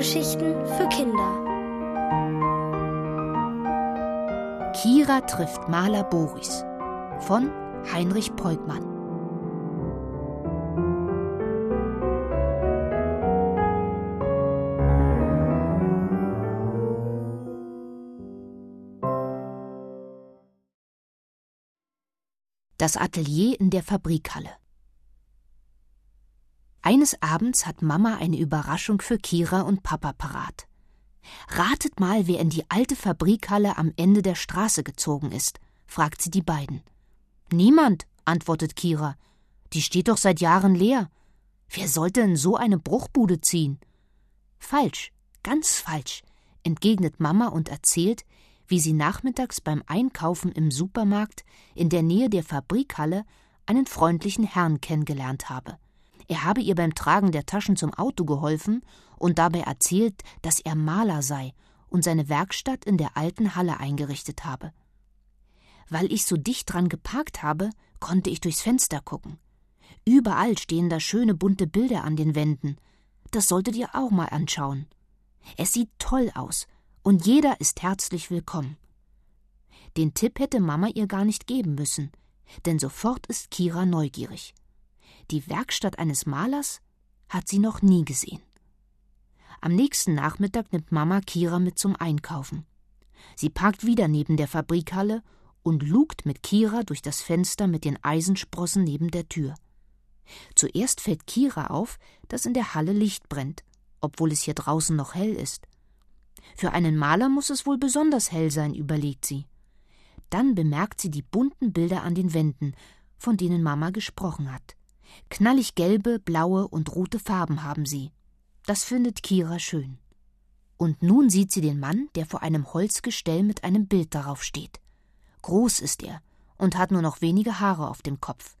Hörgeschichten für Kinder. Kira trifft Maler Boris von Heinrich Peugmann. Das Atelier in der Fabrikhalle. Eines Abends hat Mama eine Überraschung für Kira und Papa parat. Ratet mal, wer in die alte Fabrikhalle am Ende der Straße gezogen ist, fragt sie die beiden. Niemand, antwortet Kira. Die steht doch seit Jahren leer. Wer sollte in so eine Bruchbude ziehen? Falsch, ganz falsch, entgegnet Mama und erzählt, wie sie nachmittags beim Einkaufen im Supermarkt in der Nähe der Fabrikhalle einen freundlichen Herrn kennengelernt habe. Er habe ihr beim Tragen der Taschen zum Auto geholfen und dabei erzählt, dass er Maler sei und seine Werkstatt in der alten Halle eingerichtet habe. Weil ich so dicht dran geparkt habe, konnte ich durchs Fenster gucken. Überall stehen da schöne bunte Bilder an den Wänden. Das solltet ihr auch mal anschauen. Es sieht toll aus und jeder ist herzlich willkommen. Den Tipp hätte Mama ihr gar nicht geben müssen, denn sofort ist Kira neugierig. Die Werkstatt eines Malers hat sie noch nie gesehen. Am nächsten Nachmittag nimmt Mama Kira mit zum Einkaufen. Sie parkt wieder neben der Fabrikhalle und lugt mit Kira durch das Fenster mit den Eisensprossen neben der Tür. Zuerst fällt Kira auf, dass in der Halle Licht brennt, obwohl es hier draußen noch hell ist. Für einen Maler muss es wohl besonders hell sein, überlegt sie. Dann bemerkt sie die bunten Bilder an den Wänden, von denen Mama gesprochen hat. Knallig gelbe, blaue und rote Farben haben sie. Das findet Kira schön. Und nun sieht sie den Mann, der vor einem Holzgestell mit einem Bild darauf steht. Groß ist er und hat nur noch wenige Haare auf dem Kopf.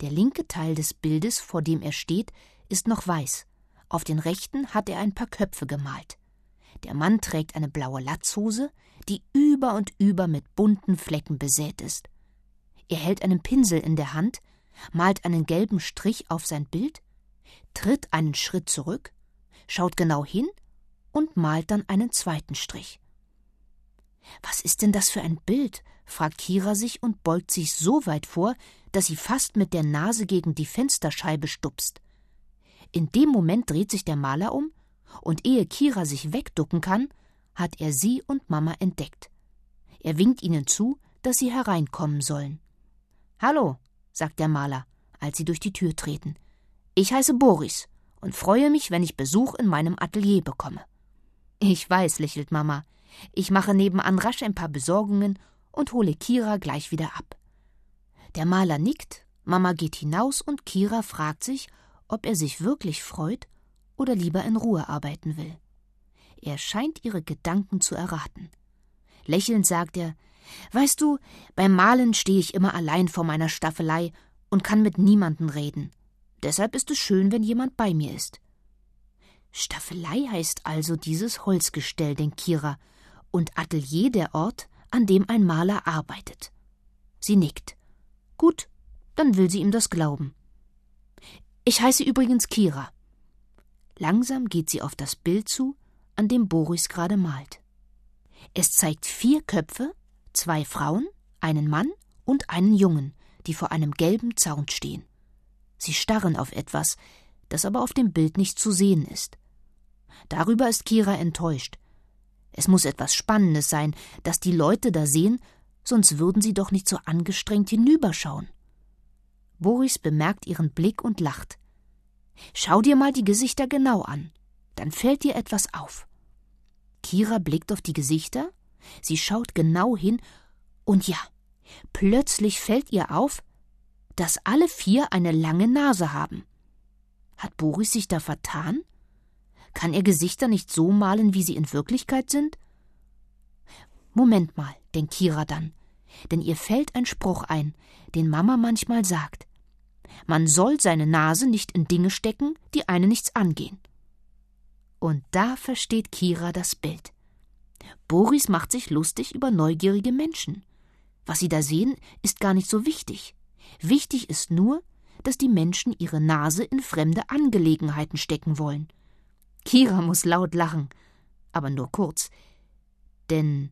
Der linke Teil des Bildes, vor dem er steht, ist noch weiß. Auf den rechten hat er ein paar Köpfe gemalt. Der Mann trägt eine blaue Latzhose, die über und über mit bunten Flecken besät ist. Er hält einen Pinsel in der Hand, malt einen gelben Strich auf sein Bild, tritt einen Schritt zurück, schaut genau hin und malt dann einen zweiten Strich. Was ist denn das für ein Bild? fragt Kira sich und beugt sich so weit vor, dass sie fast mit der Nase gegen die Fensterscheibe stupst. In dem Moment dreht sich der Maler um und ehe Kira sich wegducken kann, hat er sie und Mama entdeckt. Er winkt ihnen zu, dass sie hereinkommen sollen. Hallo, sagt der Maler, als sie durch die Tür treten. Ich heiße Boris und freue mich, wenn ich Besuch in meinem Atelier bekomme. Ich weiß, lächelt Mama. Ich mache nebenan rasch ein paar Besorgungen und hole Kira gleich wieder ab. Der Maler nickt, Mama geht hinaus und Kira fragt sich, ob er sich wirklich freut oder lieber in Ruhe arbeiten will. Er scheint ihre Gedanken zu erraten. Lächelnd sagt er Weißt du, beim Malen stehe ich immer allein vor meiner Staffelei und kann mit niemandem reden. Deshalb ist es schön, wenn jemand bei mir ist. Staffelei heißt also dieses Holzgestell, denkt Kira, und Atelier der Ort, an dem ein Maler arbeitet. Sie nickt. Gut, dann will sie ihm das glauben. Ich heiße übrigens Kira. Langsam geht sie auf das Bild zu, an dem Boris gerade malt. Es zeigt vier Köpfe, zwei Frauen, einen Mann und einen Jungen, die vor einem gelben Zaun stehen. Sie starren auf etwas, das aber auf dem Bild nicht zu sehen ist. Darüber ist Kira enttäuscht. Es muss etwas Spannendes sein, das die Leute da sehen, sonst würden sie doch nicht so angestrengt hinüberschauen. Boris bemerkt ihren Blick und lacht. Schau dir mal die Gesichter genau an, dann fällt dir etwas auf. Kira blickt auf die Gesichter, sie schaut genau hin, und ja, plötzlich fällt ihr auf, dass alle vier eine lange Nase haben. Hat Boris sich da vertan? Kann er Gesichter nicht so malen, wie sie in Wirklichkeit sind? Moment mal, denkt Kira dann, denn ihr fällt ein Spruch ein, den Mama manchmal sagt. Man soll seine Nase nicht in Dinge stecken, die eine nichts angehen. Und da versteht Kira das Bild. Boris macht sich lustig über neugierige Menschen. Was sie da sehen, ist gar nicht so wichtig. Wichtig ist nur, dass die Menschen ihre Nase in fremde Angelegenheiten stecken wollen. Kira muss laut lachen, aber nur kurz. Denn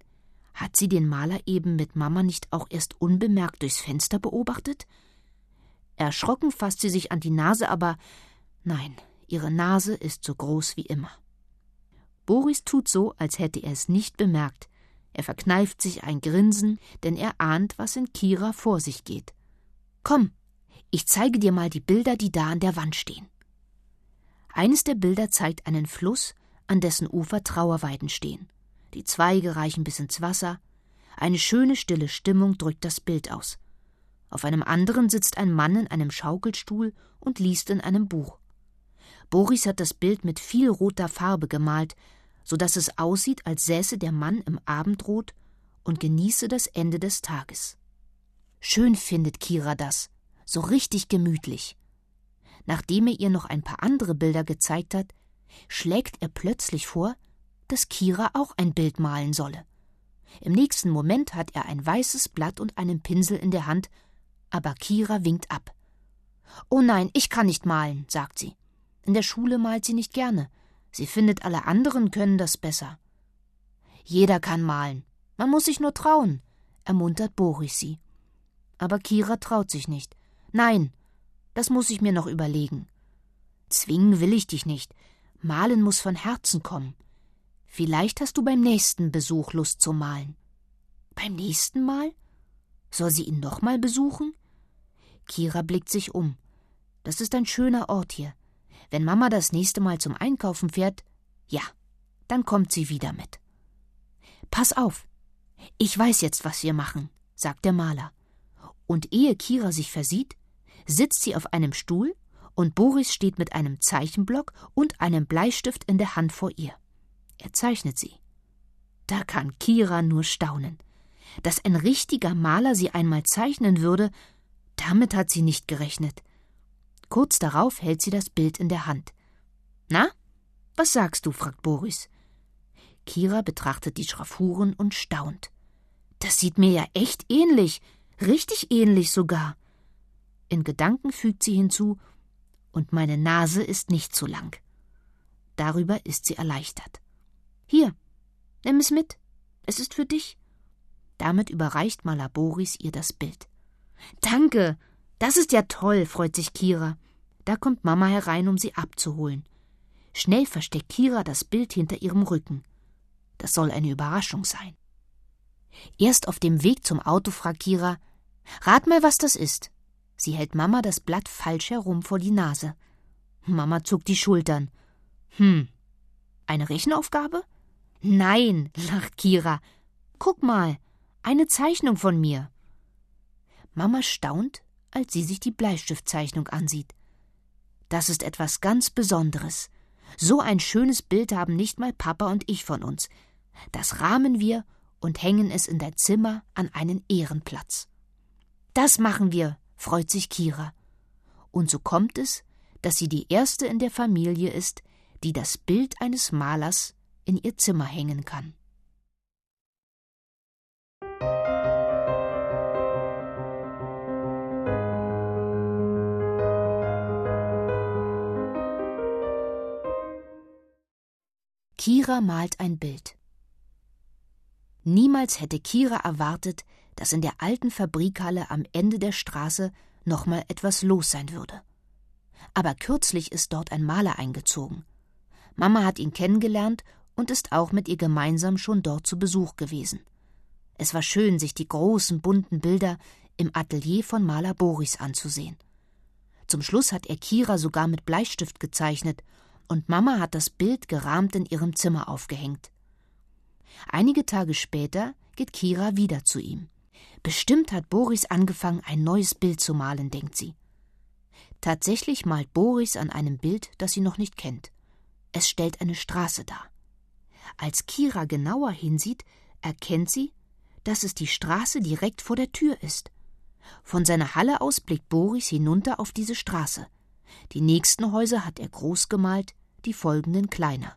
hat sie den Maler eben mit Mama nicht auch erst unbemerkt durchs Fenster beobachtet? Erschrocken fasst sie sich an die Nase, aber nein, ihre Nase ist so groß wie immer. Boris tut so, als hätte er es nicht bemerkt. Er verkneift sich ein Grinsen, denn er ahnt, was in Kira vor sich geht. Komm, ich zeige dir mal die Bilder, die da an der Wand stehen. Eines der Bilder zeigt einen Fluss, an dessen Ufer Trauerweiden stehen. Die Zweige reichen bis ins Wasser. Eine schöne, stille Stimmung drückt das Bild aus. Auf einem anderen sitzt ein Mann in einem Schaukelstuhl und liest in einem Buch. Boris hat das Bild mit viel roter Farbe gemalt, so dass es aussieht, als säße der Mann im Abendrot und genieße das Ende des Tages. Schön findet Kira das, so richtig gemütlich. Nachdem er ihr noch ein paar andere Bilder gezeigt hat, schlägt er plötzlich vor, dass Kira auch ein Bild malen solle. Im nächsten Moment hat er ein weißes Blatt und einen Pinsel in der Hand, aber Kira winkt ab. Oh nein, ich kann nicht malen, sagt sie. In der Schule malt sie nicht gerne. Sie findet, alle anderen können das besser. Jeder kann malen. Man muss sich nur trauen, ermuntert Boris sie. Aber Kira traut sich nicht. Nein, das muss ich mir noch überlegen. Zwingen will ich dich nicht. Malen muss von Herzen kommen. Vielleicht hast du beim nächsten Besuch Lust zu malen. Beim nächsten Mal? Soll sie ihn noch mal besuchen? Kira blickt sich um. Das ist ein schöner Ort hier. Wenn Mama das nächste Mal zum Einkaufen fährt, ja, dann kommt sie wieder mit. Pass auf. Ich weiß jetzt, was wir machen, sagt der Maler. Und ehe Kira sich versieht, sitzt sie auf einem Stuhl und Boris steht mit einem Zeichenblock und einem Bleistift in der Hand vor ihr. Er zeichnet sie. Da kann Kira nur staunen. Dass ein richtiger Maler sie einmal zeichnen würde, damit hat sie nicht gerechnet. Kurz darauf hält sie das Bild in der Hand. Na, was sagst du? fragt Boris. Kira betrachtet die Schraffuren und staunt. Das sieht mir ja echt ähnlich, richtig ähnlich sogar. In Gedanken fügt sie hinzu, und meine Nase ist nicht zu lang. Darüber ist sie erleichtert. Hier, nimm es mit. Es ist für dich. Damit überreicht Malaboris ihr das Bild. Danke. Das ist ja toll, freut sich Kira. Da kommt Mama herein, um sie abzuholen. Schnell versteckt Kira das Bild hinter ihrem Rücken. Das soll eine Überraschung sein. Erst auf dem Weg zum Auto fragt Kira: Rat mal, was das ist. Sie hält Mama das Blatt falsch herum vor die Nase. Mama zuckt die Schultern. Hm. Eine Rechenaufgabe? Nein, lacht Kira. Guck mal, eine Zeichnung von mir. Mama staunt, als sie sich die Bleistiftzeichnung ansieht. Das ist etwas ganz Besonderes. So ein schönes Bild haben nicht mal Papa und ich von uns. Das rahmen wir und hängen es in dein Zimmer an einen Ehrenplatz. Das machen wir, freut sich Kira. Und so kommt es, dass sie die erste in der Familie ist, die das Bild eines Malers in ihr Zimmer hängen kann. Kira malt ein Bild. Niemals hätte Kira erwartet, dass in der alten Fabrikhalle am Ende der Straße noch mal etwas los sein würde. Aber kürzlich ist dort ein Maler eingezogen. Mama hat ihn kennengelernt und ist auch mit ihr gemeinsam schon dort zu Besuch gewesen. Es war schön, sich die großen bunten Bilder im Atelier von Maler Boris anzusehen. Zum Schluss hat er Kira sogar mit Bleistift gezeichnet, und Mama hat das Bild gerahmt in ihrem Zimmer aufgehängt. Einige Tage später geht Kira wieder zu ihm. Bestimmt hat Boris angefangen, ein neues Bild zu malen, denkt sie. Tatsächlich malt Boris an einem Bild, das sie noch nicht kennt. Es stellt eine Straße dar. Als Kira genauer hinsieht, erkennt sie, dass es die Straße direkt vor der Tür ist. Von seiner Halle aus blickt Boris hinunter auf diese Straße. Die nächsten Häuser hat er groß gemalt, die folgenden kleiner.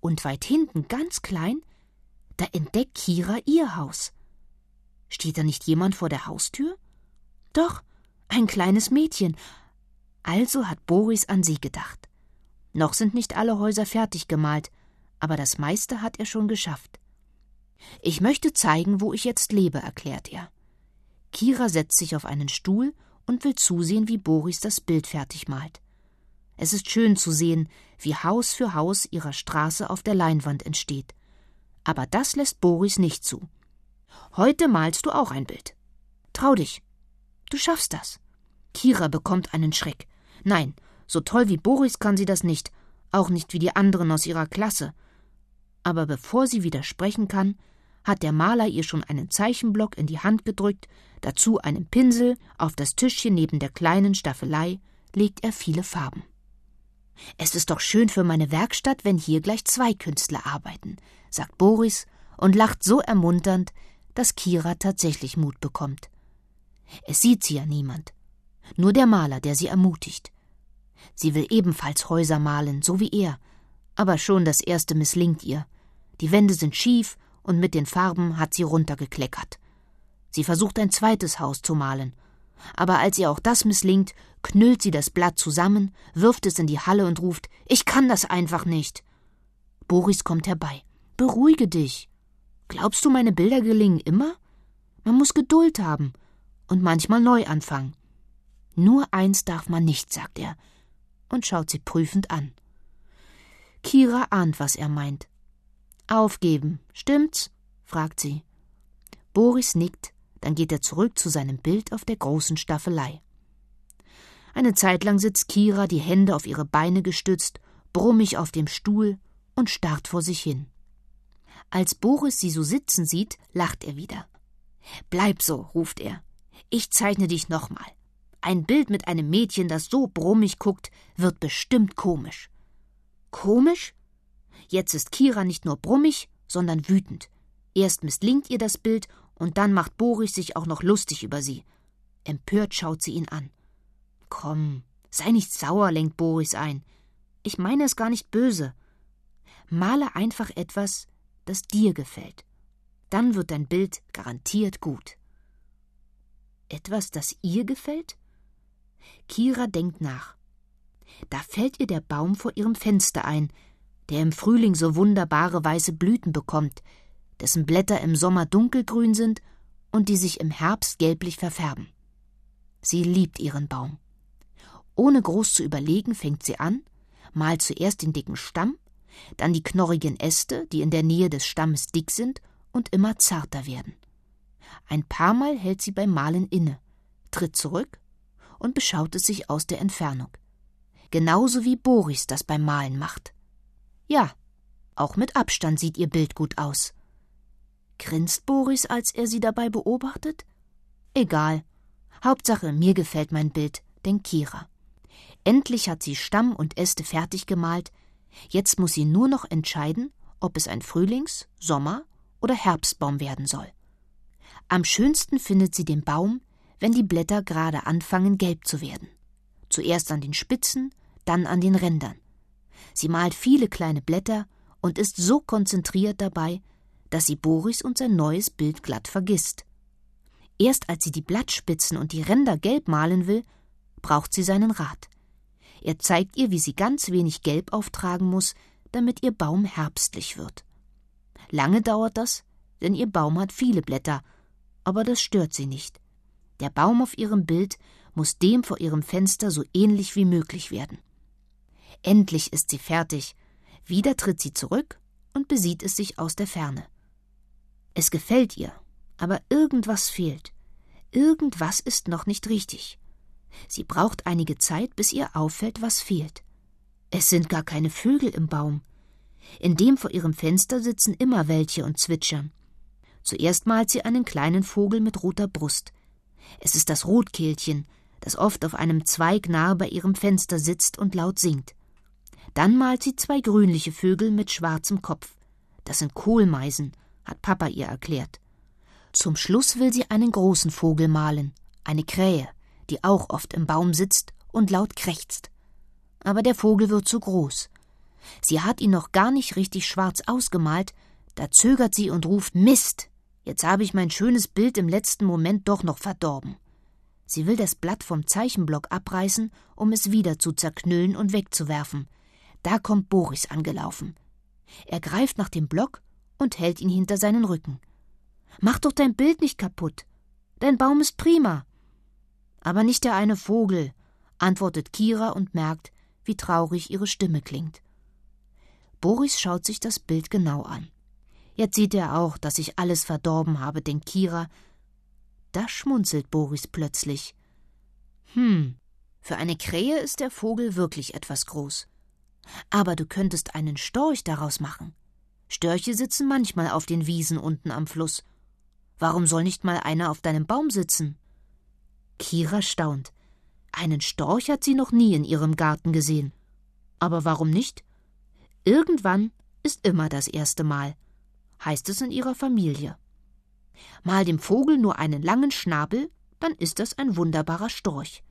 Und weit hinten, ganz klein, da entdeckt Kira ihr Haus. Steht da nicht jemand vor der Haustür? Doch, ein kleines Mädchen. Also hat Boris an sie gedacht. Noch sind nicht alle Häuser fertig gemalt, aber das meiste hat er schon geschafft. Ich möchte zeigen, wo ich jetzt lebe, erklärt er. Kira setzt sich auf einen Stuhl und will zusehen, wie Boris das Bild fertig malt. Es ist schön zu sehen, wie Haus für Haus ihrer Straße auf der Leinwand entsteht. Aber das lässt Boris nicht zu. Heute malst du auch ein Bild. Trau dich. Du schaffst das. Kira bekommt einen Schreck. Nein, so toll wie Boris kann sie das nicht, auch nicht wie die anderen aus ihrer Klasse. Aber bevor sie widersprechen kann, hat der Maler ihr schon einen Zeichenblock in die Hand gedrückt, dazu einen Pinsel, auf das Tischchen neben der kleinen Staffelei legt er viele Farben. Es ist doch schön für meine Werkstatt, wenn hier gleich zwei Künstler arbeiten, sagt Boris und lacht so ermunternd, dass Kira tatsächlich Mut bekommt. Es sieht sie ja niemand, nur der Maler, der sie ermutigt. Sie will ebenfalls Häuser malen, so wie er, aber schon das erste misslingt ihr. Die Wände sind schief und mit den Farben hat sie runtergekleckert. Sie versucht ein zweites Haus zu malen, aber als ihr auch das misslingt, knüllt sie das Blatt zusammen, wirft es in die Halle und ruft Ich kann das einfach nicht. Boris kommt herbei. Beruhige dich. Glaubst du, meine Bilder gelingen immer? Man muss Geduld haben und manchmal neu anfangen. Nur eins darf man nicht, sagt er und schaut sie prüfend an. Kira ahnt, was er meint. Aufgeben, stimmt's? fragt sie. Boris nickt, dann geht er zurück zu seinem Bild auf der großen Staffelei. Eine Zeit lang sitzt Kira, die Hände auf ihre Beine gestützt, brummig auf dem Stuhl und starrt vor sich hin. Als Boris sie so sitzen sieht, lacht er wieder. Bleib so, ruft er. Ich zeichne dich nochmal. Ein Bild mit einem Mädchen, das so brummig guckt, wird bestimmt komisch. Komisch? Jetzt ist Kira nicht nur brummig, sondern wütend. Erst misslingt ihr das Bild und dann macht Boris sich auch noch lustig über sie. Empört schaut sie ihn an. Komm, sei nicht sauer, lenkt Boris ein. Ich meine es gar nicht böse. Male einfach etwas, das dir gefällt. Dann wird dein Bild garantiert gut. Etwas, das ihr gefällt? Kira denkt nach. Da fällt ihr der Baum vor ihrem Fenster ein, der im Frühling so wunderbare weiße Blüten bekommt, dessen Blätter im Sommer dunkelgrün sind und die sich im Herbst gelblich verfärben. Sie liebt ihren Baum. Ohne groß zu überlegen, fängt sie an, malt zuerst den dicken Stamm, dann die knorrigen Äste, die in der Nähe des Stammes dick sind und immer zarter werden. Ein paar Mal hält sie beim Malen inne, tritt zurück und beschaut es sich aus der Entfernung. Genauso wie Boris das beim Malen macht. Ja, auch mit Abstand sieht ihr Bild gut aus. Grinst Boris, als er sie dabei beobachtet? Egal. Hauptsache, mir gefällt mein Bild, denkt Kira. Endlich hat sie Stamm und Äste fertig gemalt. Jetzt muss sie nur noch entscheiden, ob es ein Frühlings-, Sommer- oder Herbstbaum werden soll. Am schönsten findet sie den Baum, wenn die Blätter gerade anfangen gelb zu werden. Zuerst an den Spitzen, dann an den Rändern. Sie malt viele kleine Blätter und ist so konzentriert dabei, dass sie Boris und sein neues Bild glatt vergisst. Erst als sie die Blattspitzen und die Ränder gelb malen will, braucht sie seinen Rat. Er zeigt ihr, wie sie ganz wenig Gelb auftragen muss, damit ihr Baum herbstlich wird. Lange dauert das, denn ihr Baum hat viele Blätter, aber das stört sie nicht. Der Baum auf ihrem Bild muss dem vor ihrem Fenster so ähnlich wie möglich werden. Endlich ist sie fertig. Wieder tritt sie zurück und besieht es sich aus der Ferne. Es gefällt ihr, aber irgendwas fehlt. Irgendwas ist noch nicht richtig. Sie braucht einige Zeit, bis ihr auffällt, was fehlt. Es sind gar keine Vögel im Baum. In dem vor ihrem Fenster sitzen immer welche und zwitschern. Zuerst malt sie einen kleinen Vogel mit roter Brust. Es ist das Rotkehlchen, das oft auf einem Zweig nahe bei ihrem Fenster sitzt und laut singt. Dann malt sie zwei grünliche Vögel mit schwarzem Kopf. Das sind Kohlmeisen, hat Papa ihr erklärt. Zum Schluss will sie einen großen Vogel malen, eine Krähe, die auch oft im Baum sitzt und laut krächzt. Aber der Vogel wird zu groß. Sie hat ihn noch gar nicht richtig schwarz ausgemalt, da zögert sie und ruft Mist. Jetzt habe ich mein schönes Bild im letzten Moment doch noch verdorben. Sie will das Blatt vom Zeichenblock abreißen, um es wieder zu zerknüllen und wegzuwerfen. Da kommt Boris angelaufen. Er greift nach dem Block und hält ihn hinter seinen Rücken. Mach doch dein Bild nicht kaputt. Dein Baum ist prima. Aber nicht der eine Vogel, antwortet Kira und merkt, wie traurig ihre Stimme klingt. Boris schaut sich das Bild genau an. Jetzt sieht er auch, dass ich alles verdorben habe, denkt Kira. Da schmunzelt Boris plötzlich. Hm, für eine Krähe ist der Vogel wirklich etwas groß. Aber du könntest einen Storch daraus machen. Störche sitzen manchmal auf den Wiesen unten am Fluss. Warum soll nicht mal einer auf deinem Baum sitzen? Kira staunt. Einen Storch hat sie noch nie in ihrem Garten gesehen. Aber warum nicht? Irgendwann ist immer das erste Mal, heißt es in ihrer Familie. Mal dem Vogel nur einen langen Schnabel, dann ist das ein wunderbarer Storch,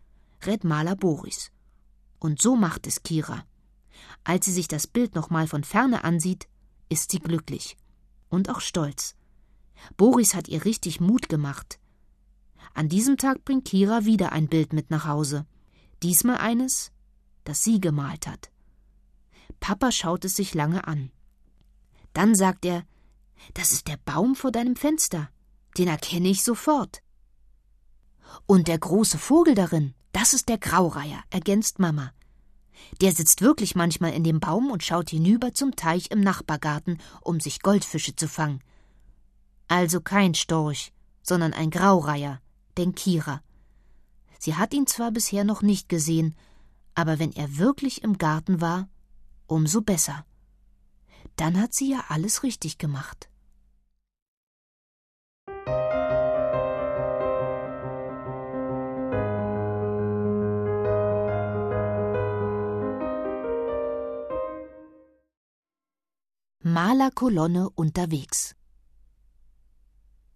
rät Maler Boris. Und so macht es Kira. Als sie sich das Bild nochmal von ferne ansieht, ist sie glücklich und auch stolz. Boris hat ihr richtig Mut gemacht. An diesem Tag bringt Kira wieder ein Bild mit nach Hause. Diesmal eines, das sie gemalt hat. Papa schaut es sich lange an. Dann sagt er, das ist der Baum vor deinem Fenster. Den erkenne ich sofort. Und der große Vogel darin, das ist der Graureiher, ergänzt Mama. Der sitzt wirklich manchmal in dem Baum und schaut hinüber zum Teich im Nachbargarten, um sich Goldfische zu fangen. Also kein Storch, sondern ein Graureiher, denkt Kira. Sie hat ihn zwar bisher noch nicht gesehen, aber wenn er wirklich im Garten war, umso besser. Dann hat sie ja alles richtig gemacht. Malerkolonne unterwegs.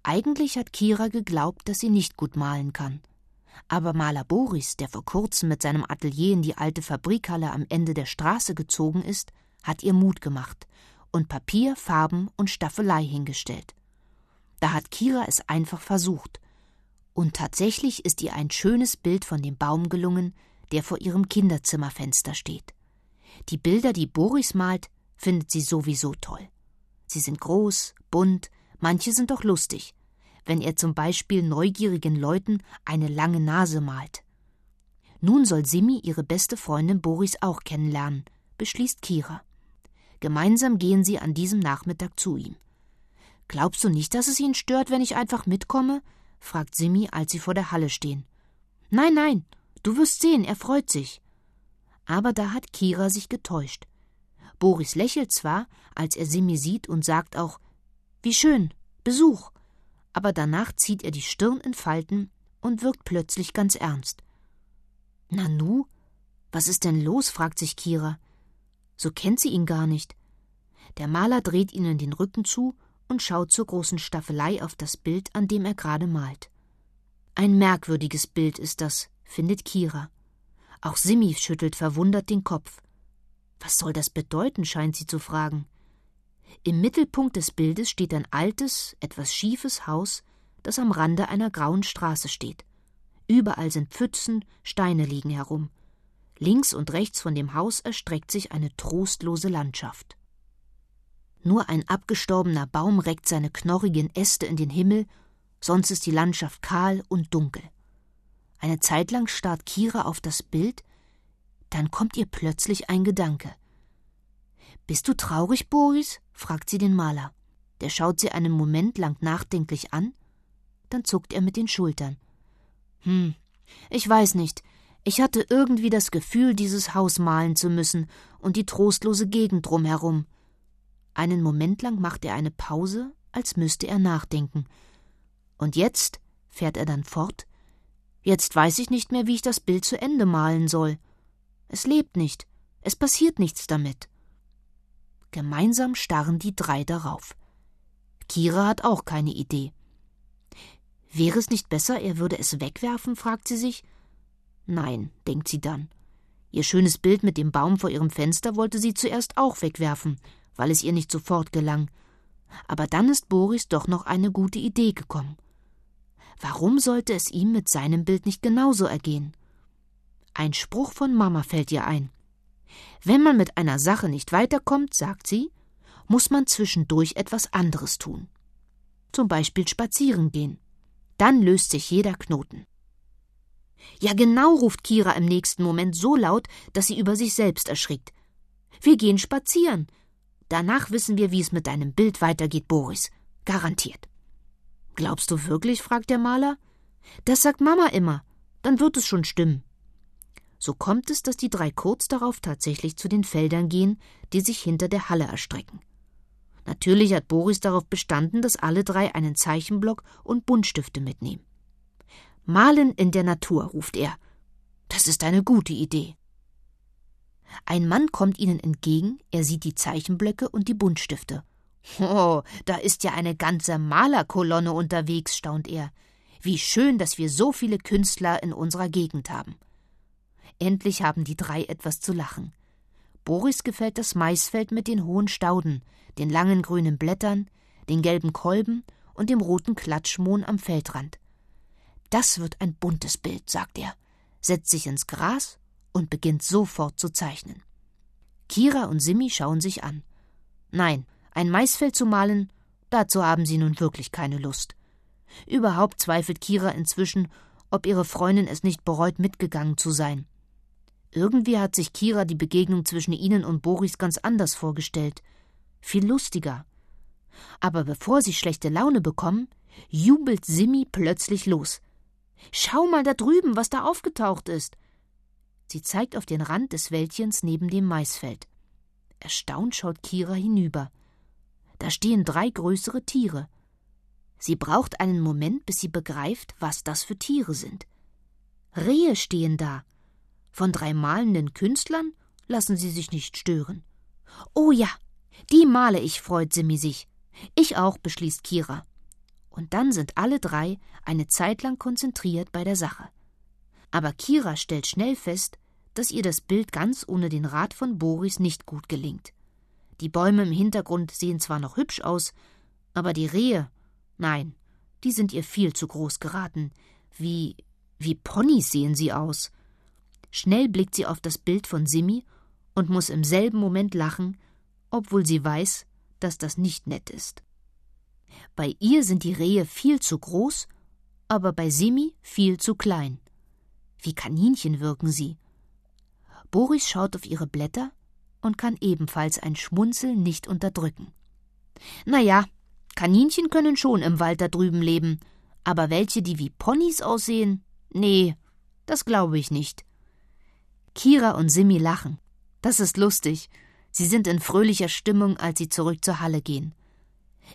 Eigentlich hat Kira geglaubt, dass sie nicht gut malen kann. Aber Maler Boris, der vor kurzem mit seinem Atelier in die alte Fabrikhalle am Ende der Straße gezogen ist, hat ihr Mut gemacht und Papier, Farben und Staffelei hingestellt. Da hat Kira es einfach versucht. Und tatsächlich ist ihr ein schönes Bild von dem Baum gelungen, der vor ihrem Kinderzimmerfenster steht. Die Bilder, die Boris malt, findet sie sowieso toll. Sie sind groß, bunt, manche sind auch lustig, wenn er zum Beispiel neugierigen Leuten eine lange Nase malt. Nun soll Simi ihre beste Freundin Boris auch kennenlernen, beschließt Kira. Gemeinsam gehen sie an diesem Nachmittag zu ihm. Glaubst du nicht, dass es ihn stört, wenn ich einfach mitkomme? fragt Simi, als sie vor der Halle stehen. Nein, nein, du wirst sehen, er freut sich. Aber da hat Kira sich getäuscht. Boris lächelt zwar, als er Simi sieht und sagt auch Wie schön, Besuch, aber danach zieht er die Stirn in Falten und wirkt plötzlich ganz ernst. Nanu? Was ist denn los? fragt sich Kira. So kennt sie ihn gar nicht. Der Maler dreht ihnen den Rücken zu und schaut zur großen Staffelei auf das Bild, an dem er gerade malt. Ein merkwürdiges Bild ist das, findet Kira. Auch Simi schüttelt verwundert den Kopf. Was soll das bedeuten, scheint sie zu fragen. Im Mittelpunkt des Bildes steht ein altes, etwas schiefes Haus, das am Rande einer grauen Straße steht. Überall sind Pfützen, Steine liegen herum. Links und rechts von dem Haus erstreckt sich eine trostlose Landschaft. Nur ein abgestorbener Baum reckt seine knorrigen Äste in den Himmel, sonst ist die Landschaft kahl und dunkel. Eine Zeit lang starrt Kira auf das Bild, dann kommt ihr plötzlich ein Gedanke. Bist du traurig, Boris? fragt sie den Maler. Der schaut sie einen Moment lang nachdenklich an, dann zuckt er mit den Schultern. Hm, ich weiß nicht. Ich hatte irgendwie das Gefühl, dieses Haus malen zu müssen und die trostlose Gegend drumherum. Einen Moment lang macht er eine Pause, als müsste er nachdenken. Und jetzt, fährt er dann fort, jetzt weiß ich nicht mehr, wie ich das Bild zu Ende malen soll. Es lebt nicht, es passiert nichts damit. Gemeinsam starren die drei darauf. Kira hat auch keine Idee. Wäre es nicht besser, er würde es wegwerfen? fragt sie sich. Nein, denkt sie dann. Ihr schönes Bild mit dem Baum vor ihrem Fenster wollte sie zuerst auch wegwerfen, weil es ihr nicht sofort gelang. Aber dann ist Boris doch noch eine gute Idee gekommen. Warum sollte es ihm mit seinem Bild nicht genauso ergehen? Ein Spruch von Mama fällt ihr ein. Wenn man mit einer Sache nicht weiterkommt, sagt sie, muss man zwischendurch etwas anderes tun. Zum Beispiel spazieren gehen. Dann löst sich jeder Knoten. Ja, genau, ruft Kira im nächsten Moment so laut, dass sie über sich selbst erschrickt. Wir gehen spazieren. Danach wissen wir, wie es mit deinem Bild weitergeht, Boris. Garantiert. Glaubst du wirklich? fragt der Maler. Das sagt Mama immer. Dann wird es schon stimmen. So kommt es, dass die drei kurz darauf tatsächlich zu den Feldern gehen, die sich hinter der Halle erstrecken. Natürlich hat Boris darauf bestanden, dass alle drei einen Zeichenblock und Buntstifte mitnehmen. Malen in der Natur, ruft er. Das ist eine gute Idee. Ein Mann kommt ihnen entgegen, er sieht die Zeichenblöcke und die Buntstifte. Oh, da ist ja eine ganze Malerkolonne unterwegs, staunt er. Wie schön, dass wir so viele Künstler in unserer Gegend haben. Endlich haben die drei etwas zu lachen. Boris gefällt das Maisfeld mit den hohen Stauden, den langen grünen Blättern, den gelben Kolben und dem roten Klatschmohn am Feldrand. Das wird ein buntes Bild, sagt er, setzt sich ins Gras und beginnt sofort zu zeichnen. Kira und Simi schauen sich an. Nein, ein Maisfeld zu malen, dazu haben sie nun wirklich keine Lust. Überhaupt zweifelt Kira inzwischen, ob ihre Freundin es nicht bereut, mitgegangen zu sein. Irgendwie hat sich Kira die Begegnung zwischen ihnen und Boris ganz anders vorgestellt. Viel lustiger. Aber bevor sie schlechte Laune bekommen, jubelt Simi plötzlich los. Schau mal da drüben, was da aufgetaucht ist. Sie zeigt auf den Rand des Wäldchens neben dem Maisfeld. Erstaunt schaut Kira hinüber. Da stehen drei größere Tiere. Sie braucht einen Moment, bis sie begreift, was das für Tiere sind. Rehe stehen da. Von drei malenden Künstlern lassen sie sich nicht stören. Oh ja, die male ich, freut Simi sich. Ich auch, beschließt Kira und dann sind alle drei eine Zeit lang konzentriert bei der Sache. Aber Kira stellt schnell fest, dass ihr das Bild ganz ohne den Rat von Boris nicht gut gelingt. Die Bäume im Hintergrund sehen zwar noch hübsch aus, aber die Rehe, nein, die sind ihr viel zu groß geraten. Wie, wie Ponys sehen sie aus. Schnell blickt sie auf das Bild von Simi und muss im selben Moment lachen, obwohl sie weiß, dass das nicht nett ist. Bei ihr sind die Rehe viel zu groß, aber bei Simi viel zu klein. Wie Kaninchen wirken sie. Boris schaut auf ihre Blätter und kann ebenfalls ein Schmunzeln nicht unterdrücken. Na ja, Kaninchen können schon im Wald da drüben leben, aber welche, die wie Ponys aussehen? Nee, das glaube ich nicht. Kira und Simi lachen. Das ist lustig. Sie sind in fröhlicher Stimmung, als sie zurück zur Halle gehen.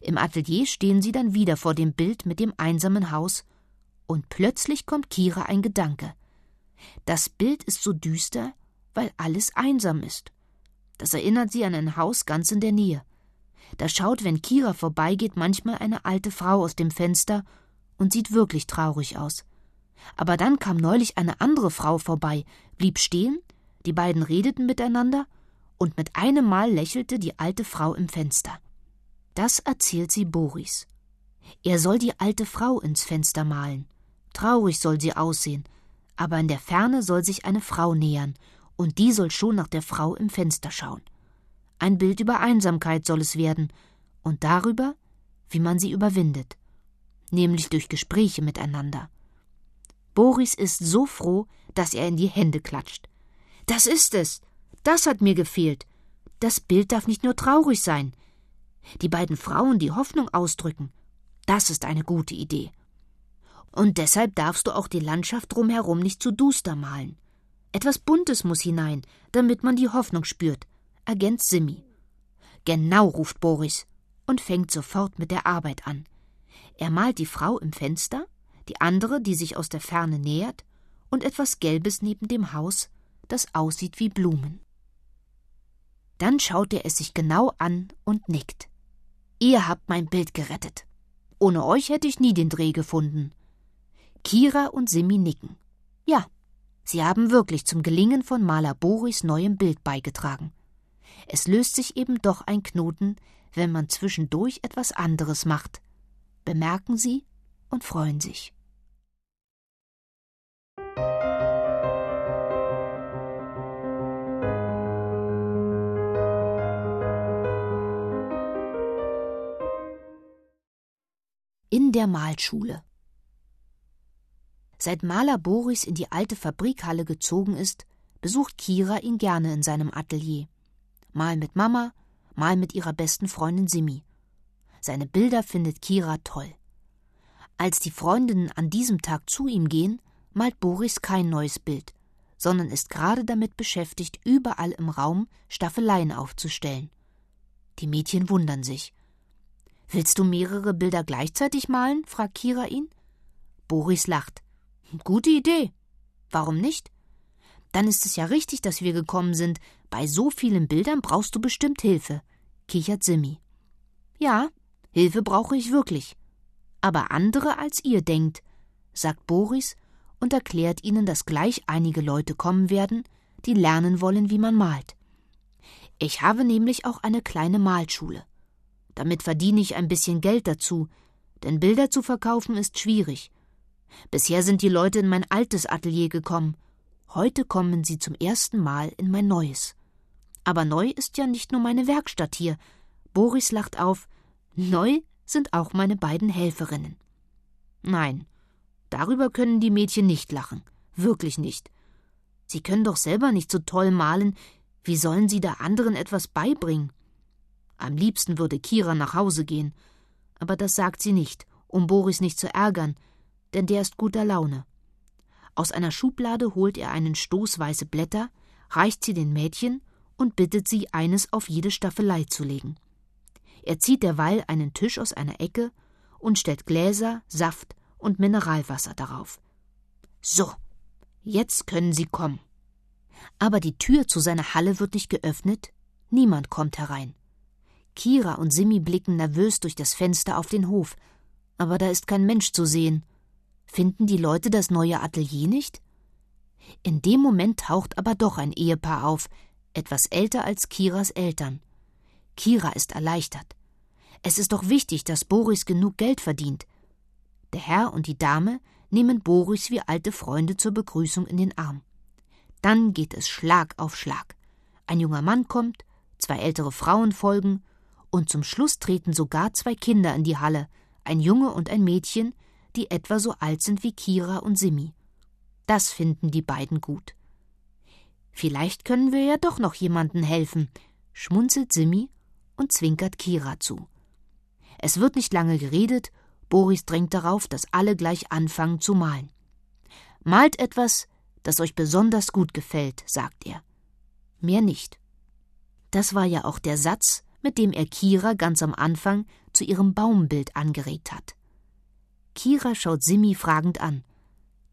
Im Atelier stehen sie dann wieder vor dem Bild mit dem einsamen Haus, und plötzlich kommt Kira ein Gedanke. Das Bild ist so düster, weil alles einsam ist. Das erinnert sie an ein Haus ganz in der Nähe. Da schaut, wenn Kira vorbeigeht, manchmal eine alte Frau aus dem Fenster und sieht wirklich traurig aus. Aber dann kam neulich eine andere Frau vorbei, blieb stehen, die beiden redeten miteinander, und mit einem Mal lächelte die alte Frau im Fenster. Das erzählt sie Boris. Er soll die alte Frau ins Fenster malen. Traurig soll sie aussehen, aber in der Ferne soll sich eine Frau nähern, und die soll schon nach der Frau im Fenster schauen. Ein Bild über Einsamkeit soll es werden, und darüber, wie man sie überwindet, nämlich durch Gespräche miteinander. Boris ist so froh, dass er in die Hände klatscht. Das ist es. Das hat mir gefehlt. Das Bild darf nicht nur traurig sein, die beiden Frauen, die Hoffnung ausdrücken. Das ist eine gute Idee. Und deshalb darfst du auch die Landschaft drumherum nicht zu duster malen. Etwas Buntes muss hinein, damit man die Hoffnung spürt, ergänzt Simi. Genau, ruft Boris und fängt sofort mit der Arbeit an. Er malt die Frau im Fenster, die andere, die sich aus der Ferne nähert, und etwas Gelbes neben dem Haus, das aussieht wie Blumen. Dann schaut er es sich genau an und nickt. Ihr habt mein Bild gerettet. Ohne euch hätte ich nie den Dreh gefunden. Kira und Simi nicken. Ja, sie haben wirklich zum Gelingen von Maler Boris neuem Bild beigetragen. Es löst sich eben doch ein Knoten, wenn man zwischendurch etwas anderes macht. Bemerken sie und freuen sich. In der Malschule. Seit Maler Boris in die alte Fabrikhalle gezogen ist, besucht Kira ihn gerne in seinem Atelier. Mal mit Mama, mal mit ihrer besten Freundin Simi. Seine Bilder findet Kira toll. Als die Freundinnen an diesem Tag zu ihm gehen, malt Boris kein neues Bild, sondern ist gerade damit beschäftigt, überall im Raum Staffeleien aufzustellen. Die Mädchen wundern sich. Willst du mehrere Bilder gleichzeitig malen? fragt Kira ihn. Boris lacht. Gute Idee. Warum nicht? Dann ist es ja richtig, dass wir gekommen sind. Bei so vielen Bildern brauchst du bestimmt Hilfe, kichert Simi. Ja, Hilfe brauche ich wirklich. Aber andere als ihr denkt, sagt Boris und erklärt ihnen, dass gleich einige Leute kommen werden, die lernen wollen, wie man malt. Ich habe nämlich auch eine kleine Malschule. Damit verdiene ich ein bisschen Geld dazu, denn Bilder zu verkaufen ist schwierig. Bisher sind die Leute in mein altes Atelier gekommen. Heute kommen sie zum ersten Mal in mein neues. Aber neu ist ja nicht nur meine Werkstatt hier. Boris lacht auf. Neu sind auch meine beiden Helferinnen. Nein, darüber können die Mädchen nicht lachen. Wirklich nicht. Sie können doch selber nicht so toll malen. Wie sollen sie da anderen etwas beibringen? Am liebsten würde Kira nach Hause gehen. Aber das sagt sie nicht, um Boris nicht zu ärgern, denn der ist guter Laune. Aus einer Schublade holt er einen Stoß weiße Blätter, reicht sie den Mädchen und bittet sie, eines auf jede Staffelei zu legen. Er zieht derweil einen Tisch aus einer Ecke und stellt Gläser, Saft und Mineralwasser darauf. So, jetzt können Sie kommen. Aber die Tür zu seiner Halle wird nicht geöffnet, niemand kommt herein. Kira und Simi blicken nervös durch das Fenster auf den Hof, aber da ist kein Mensch zu sehen. Finden die Leute das neue Atelier nicht? In dem Moment taucht aber doch ein Ehepaar auf, etwas älter als Kiras Eltern. Kira ist erleichtert. Es ist doch wichtig, dass Boris genug Geld verdient. Der Herr und die Dame nehmen Boris wie alte Freunde zur Begrüßung in den Arm. Dann geht es Schlag auf Schlag. Ein junger Mann kommt, zwei ältere Frauen folgen, und zum Schluss treten sogar zwei Kinder in die Halle, ein Junge und ein Mädchen, die etwa so alt sind wie Kira und Simi. Das finden die beiden gut. Vielleicht können wir ja doch noch jemanden helfen, schmunzelt Simi und zwinkert Kira zu. Es wird nicht lange geredet, Boris drängt darauf, dass alle gleich anfangen zu malen. Malt etwas, das euch besonders gut gefällt, sagt er. Mehr nicht. Das war ja auch der Satz, mit dem er Kira ganz am Anfang zu ihrem Baumbild angeregt hat. Kira schaut Simi fragend an.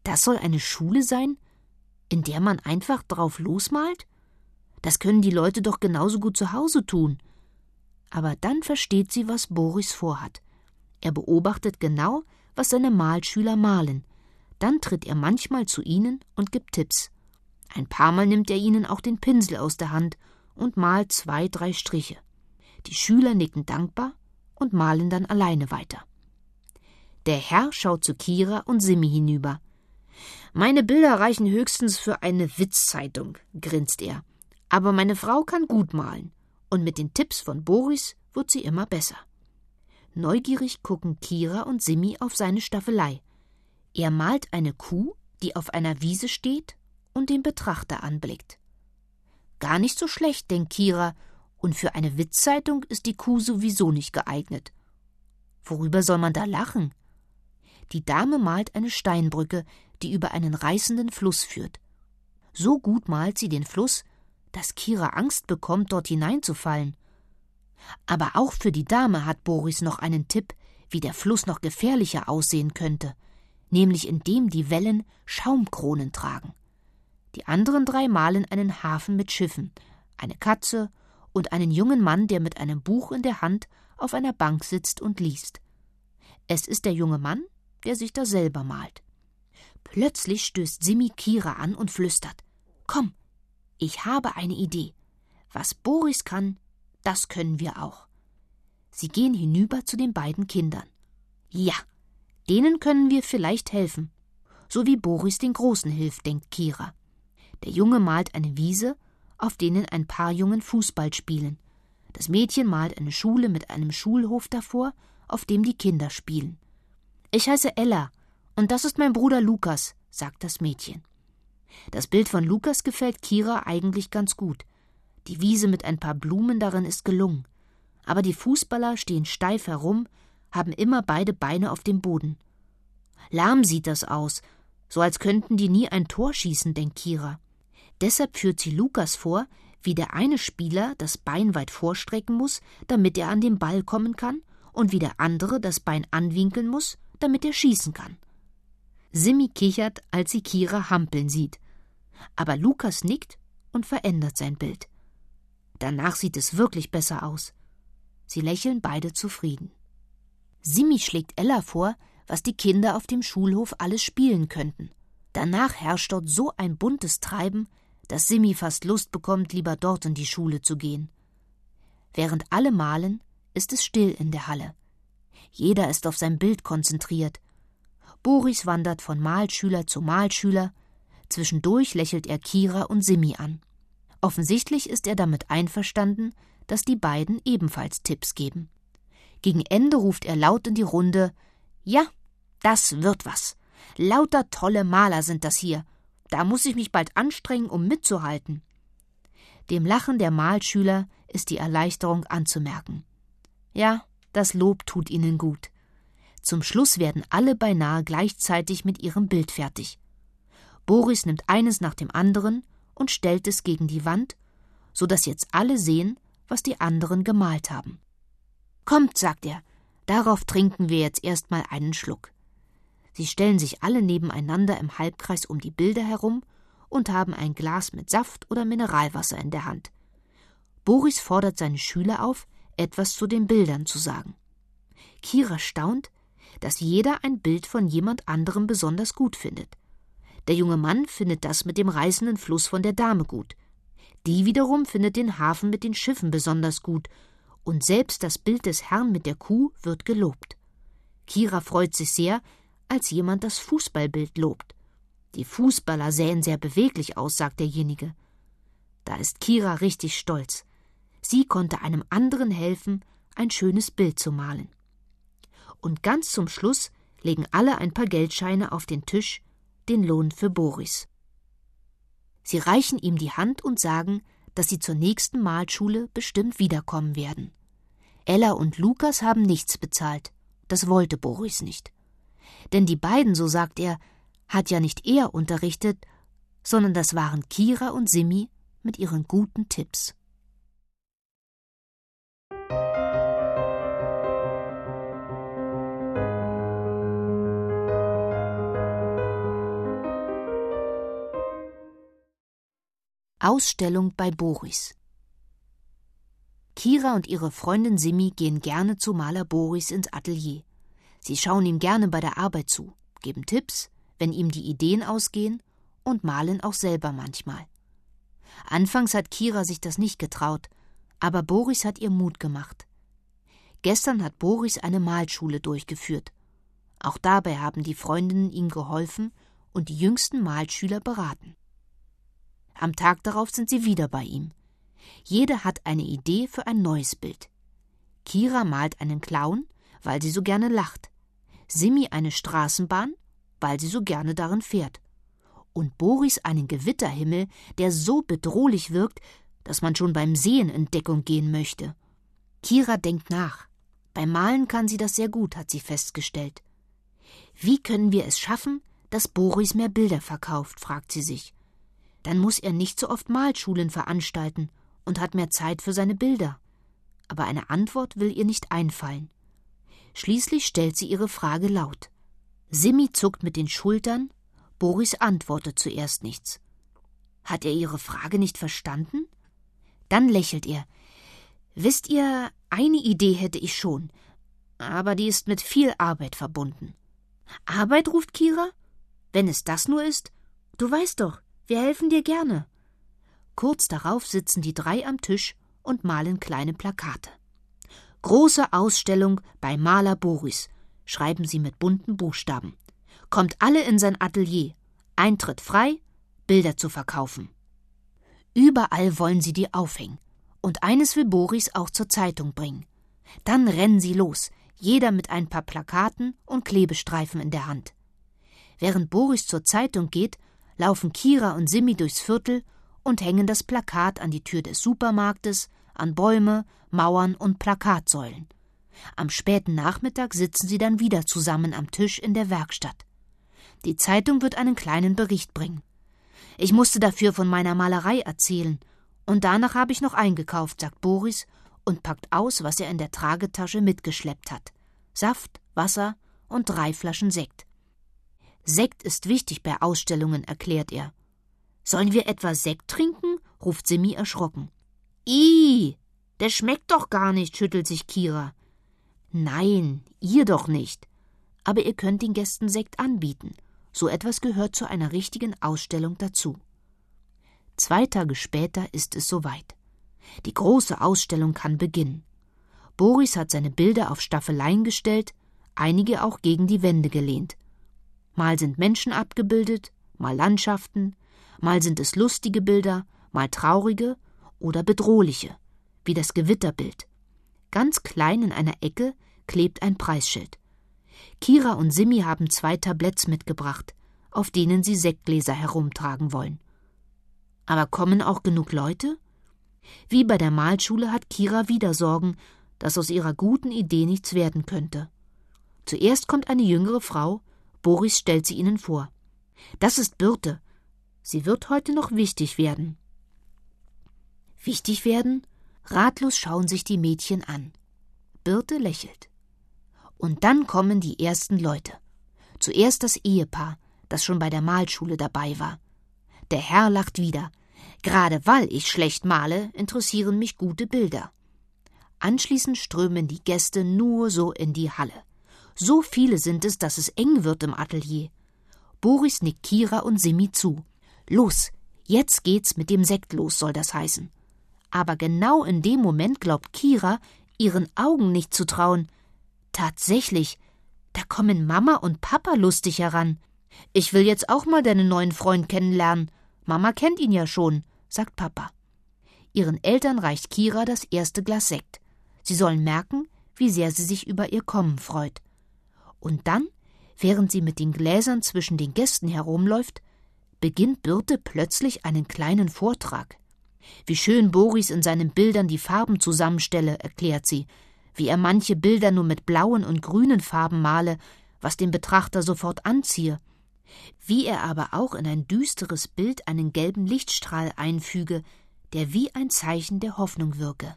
Das soll eine Schule sein, in der man einfach drauf losmalt? Das können die Leute doch genauso gut zu Hause tun. Aber dann versteht sie, was Boris vorhat. Er beobachtet genau, was seine Malschüler malen. Dann tritt er manchmal zu ihnen und gibt Tipps. Ein paar Mal nimmt er ihnen auch den Pinsel aus der Hand und malt zwei, drei Striche. Die Schüler nicken dankbar und malen dann alleine weiter. Der Herr schaut zu Kira und Simi hinüber. Meine Bilder reichen höchstens für eine Witzzeitung, grinst er. Aber meine Frau kann gut malen. Und mit den Tipps von Boris wird sie immer besser. Neugierig gucken Kira und Simi auf seine Staffelei. Er malt eine Kuh, die auf einer Wiese steht und den Betrachter anblickt. Gar nicht so schlecht, denkt Kira und für eine Witzzeitung ist die Kuh sowieso nicht geeignet. Worüber soll man da lachen? Die Dame malt eine Steinbrücke, die über einen reißenden Fluss führt. So gut malt sie den Fluss, dass Kira Angst bekommt, dort hineinzufallen. Aber auch für die Dame hat Boris noch einen Tipp, wie der Fluss noch gefährlicher aussehen könnte, nämlich indem die Wellen Schaumkronen tragen. Die anderen drei malen einen Hafen mit Schiffen, eine Katze und einen jungen Mann, der mit einem Buch in der Hand auf einer Bank sitzt und liest. Es ist der junge Mann, der sich da selber malt. Plötzlich stößt Simi Kira an und flüstert: Komm, ich habe eine Idee. Was Boris kann, das können wir auch. Sie gehen hinüber zu den beiden Kindern. Ja, denen können wir vielleicht helfen. So wie Boris den Großen hilft, denkt Kira. Der Junge malt eine Wiese auf denen ein paar Jungen Fußball spielen. Das Mädchen malt eine Schule mit einem Schulhof davor, auf dem die Kinder spielen. Ich heiße Ella, und das ist mein Bruder Lukas, sagt das Mädchen. Das Bild von Lukas gefällt Kira eigentlich ganz gut. Die Wiese mit ein paar Blumen darin ist gelungen. Aber die Fußballer stehen steif herum, haben immer beide Beine auf dem Boden. Lahm sieht das aus, so als könnten die nie ein Tor schießen, denkt Kira. Deshalb führt sie Lukas vor, wie der eine Spieler das Bein weit vorstrecken muss, damit er an den Ball kommen kann, und wie der andere das Bein anwinkeln muss, damit er schießen kann. Simi kichert, als sie Kira hampeln sieht. Aber Lukas nickt und verändert sein Bild. Danach sieht es wirklich besser aus. Sie lächeln beide zufrieden. Simi schlägt Ella vor, was die Kinder auf dem Schulhof alles spielen könnten. Danach herrscht dort so ein buntes Treiben, dass Simi fast Lust bekommt, lieber dort in die Schule zu gehen. Während alle malen, ist es still in der Halle. Jeder ist auf sein Bild konzentriert. Boris wandert von Malschüler zu Malschüler, zwischendurch lächelt er Kira und Simi an. Offensichtlich ist er damit einverstanden, dass die beiden ebenfalls Tipps geben. Gegen Ende ruft er laut in die Runde Ja, das wird was. Lauter tolle Maler sind das hier. Da muss ich mich bald anstrengen, um mitzuhalten. Dem Lachen der Malschüler ist die Erleichterung anzumerken. Ja, das Lob tut ihnen gut. Zum Schluss werden alle beinahe gleichzeitig mit ihrem Bild fertig. Boris nimmt eines nach dem anderen und stellt es gegen die Wand, so dass jetzt alle sehen, was die anderen gemalt haben. Kommt, sagt er, darauf trinken wir jetzt erstmal einen Schluck. Sie stellen sich alle nebeneinander im Halbkreis um die Bilder herum und haben ein Glas mit Saft oder Mineralwasser in der Hand. Boris fordert seine Schüler auf, etwas zu den Bildern zu sagen. Kira staunt, dass jeder ein Bild von jemand anderem besonders gut findet. Der junge Mann findet das mit dem reißenden Fluss von der Dame gut. Die wiederum findet den Hafen mit den Schiffen besonders gut, und selbst das Bild des Herrn mit der Kuh wird gelobt. Kira freut sich sehr, als jemand das Fußballbild lobt. Die Fußballer sähen sehr beweglich aus, sagt derjenige. Da ist Kira richtig stolz. Sie konnte einem anderen helfen, ein schönes Bild zu malen. Und ganz zum Schluss legen alle ein paar Geldscheine auf den Tisch, den Lohn für Boris. Sie reichen ihm die Hand und sagen, dass sie zur nächsten Malschule bestimmt wiederkommen werden. Ella und Lukas haben nichts bezahlt. Das wollte Boris nicht. Denn die beiden, so sagt er, hat ja nicht er unterrichtet, sondern das waren Kira und Simi mit ihren guten Tipps. Ausstellung bei Boris. Kira und ihre Freundin Simi gehen gerne zu Maler Boris ins Atelier. Sie schauen ihm gerne bei der Arbeit zu, geben Tipps, wenn ihm die Ideen ausgehen und malen auch selber manchmal. Anfangs hat Kira sich das nicht getraut, aber Boris hat ihr Mut gemacht. Gestern hat Boris eine Malschule durchgeführt. Auch dabei haben die Freundinnen ihm geholfen und die jüngsten Malschüler beraten. Am Tag darauf sind sie wieder bei ihm. Jede hat eine Idee für ein neues Bild. Kira malt einen Clown, weil sie so gerne lacht. Simi eine Straßenbahn, weil sie so gerne darin fährt. Und Boris einen Gewitterhimmel, der so bedrohlich wirkt, dass man schon beim Sehen in Deckung gehen möchte. Kira denkt nach. Beim Malen kann sie das sehr gut, hat sie festgestellt. Wie können wir es schaffen, dass Boris mehr Bilder verkauft, fragt sie sich. Dann muss er nicht so oft Malschulen veranstalten und hat mehr Zeit für seine Bilder. Aber eine Antwort will ihr nicht einfallen. Schließlich stellt sie ihre Frage laut. Simi zuckt mit den Schultern, Boris antwortet zuerst nichts. Hat er ihre Frage nicht verstanden? Dann lächelt er. Wisst ihr, eine Idee hätte ich schon, aber die ist mit viel Arbeit verbunden. Arbeit, ruft Kira? Wenn es das nur ist? Du weißt doch, wir helfen dir gerne. Kurz darauf sitzen die drei am Tisch und malen kleine Plakate. Große Ausstellung bei Maler Boris, schreiben sie mit bunten Buchstaben. Kommt alle in sein Atelier. Eintritt frei, Bilder zu verkaufen. Überall wollen sie die aufhängen. Und eines will Boris auch zur Zeitung bringen. Dann rennen sie los. jeder mit ein paar Plakaten und Klebestreifen in der Hand. Während Boris zur Zeitung geht, laufen Kira und Simi durchs Viertel und hängen das Plakat an die Tür des Supermarktes, an Bäume, Mauern und Plakatsäulen. Am späten Nachmittag sitzen sie dann wieder zusammen am Tisch in der Werkstatt. Die Zeitung wird einen kleinen Bericht bringen. Ich musste dafür von meiner Malerei erzählen, und danach habe ich noch eingekauft, sagt Boris und packt aus, was er in der Tragetasche mitgeschleppt hat. Saft, Wasser und drei Flaschen Sekt. Sekt ist wichtig bei Ausstellungen, erklärt er. Sollen wir etwa Sekt trinken? ruft Simi erschrocken. Ih, der schmeckt doch gar nicht, schüttelt sich Kira. Nein, ihr doch nicht. Aber ihr könnt den Gästen Sekt anbieten. So etwas gehört zu einer richtigen Ausstellung dazu. Zwei Tage später ist es soweit. Die große Ausstellung kann beginnen. Boris hat seine Bilder auf Staffeleien gestellt, einige auch gegen die Wände gelehnt. Mal sind Menschen abgebildet, mal Landschaften, mal sind es lustige Bilder, mal traurige oder bedrohliche, wie das Gewitterbild. Ganz klein in einer Ecke klebt ein Preisschild. Kira und Simi haben zwei Tabletts mitgebracht, auf denen sie Sektgläser herumtragen wollen. Aber kommen auch genug Leute? Wie bei der Malschule hat Kira wieder Sorgen, dass aus ihrer guten Idee nichts werden könnte. Zuerst kommt eine jüngere Frau, Boris stellt sie ihnen vor. Das ist Birte. Sie wird heute noch wichtig werden. Wichtig werden? Ratlos schauen sich die Mädchen an. Birte lächelt. Und dann kommen die ersten Leute. Zuerst das Ehepaar, das schon bei der Malschule dabei war. Der Herr lacht wieder. Gerade weil ich schlecht male, interessieren mich gute Bilder. Anschließend strömen die Gäste nur so in die Halle. So viele sind es, dass es eng wird im Atelier. Boris nickt Kira und Simi zu. Los, jetzt geht's mit dem Sekt los, soll das heißen. Aber genau in dem Moment glaubt Kira, ihren Augen nicht zu trauen. Tatsächlich, da kommen Mama und Papa lustig heran. Ich will jetzt auch mal deinen neuen Freund kennenlernen. Mama kennt ihn ja schon, sagt Papa. Ihren Eltern reicht Kira das erste Glas Sekt. Sie sollen merken, wie sehr sie sich über ihr Kommen freut. Und dann, während sie mit den Gläsern zwischen den Gästen herumläuft, beginnt Birte plötzlich einen kleinen Vortrag. Wie schön Boris in seinen Bildern die Farben zusammenstelle, erklärt sie, wie er manche Bilder nur mit blauen und grünen Farben male, was den Betrachter sofort anziehe, wie er aber auch in ein düsteres Bild einen gelben Lichtstrahl einfüge, der wie ein Zeichen der Hoffnung wirke.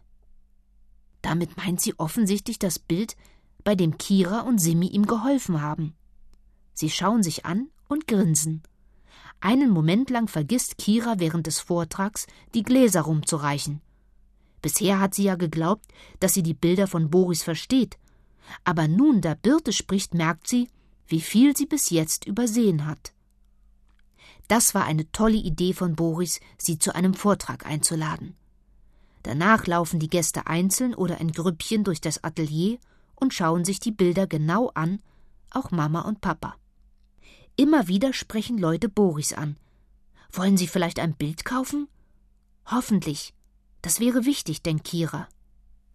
Damit meint sie offensichtlich das Bild, bei dem Kira und Simi ihm geholfen haben. Sie schauen sich an und grinsen. Einen Moment lang vergisst Kira während des Vortrags, die Gläser rumzureichen. Bisher hat sie ja geglaubt, dass sie die Bilder von Boris versteht. Aber nun, da Birte spricht, merkt sie, wie viel sie bis jetzt übersehen hat. Das war eine tolle Idee von Boris, sie zu einem Vortrag einzuladen. Danach laufen die Gäste einzeln oder in Grüppchen durch das Atelier und schauen sich die Bilder genau an, auch Mama und Papa. Immer wieder sprechen Leute Boris an. Wollen Sie vielleicht ein Bild kaufen? Hoffentlich. Das wäre wichtig, denkt Kira.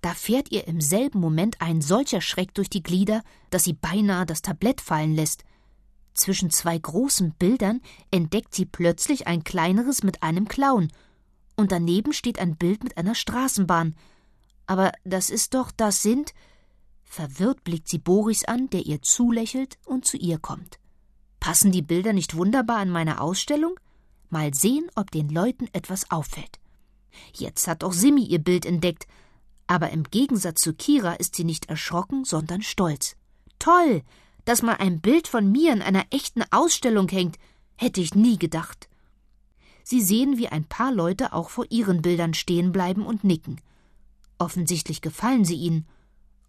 Da fährt ihr im selben Moment ein solcher Schreck durch die Glieder, dass sie beinahe das Tablett fallen lässt. Zwischen zwei großen Bildern entdeckt sie plötzlich ein kleineres mit einem Clown, und daneben steht ein Bild mit einer Straßenbahn. Aber das ist doch, das sind. Verwirrt blickt sie Boris an, der ihr zulächelt und zu ihr kommt. Passen die Bilder nicht wunderbar an meine Ausstellung? Mal sehen, ob den Leuten etwas auffällt. Jetzt hat auch Simi ihr Bild entdeckt, aber im Gegensatz zu Kira ist sie nicht erschrocken, sondern stolz. Toll, dass mal ein Bild von mir in einer echten Ausstellung hängt, hätte ich nie gedacht. Sie sehen, wie ein paar Leute auch vor ihren Bildern stehen bleiben und nicken. Offensichtlich gefallen sie ihnen.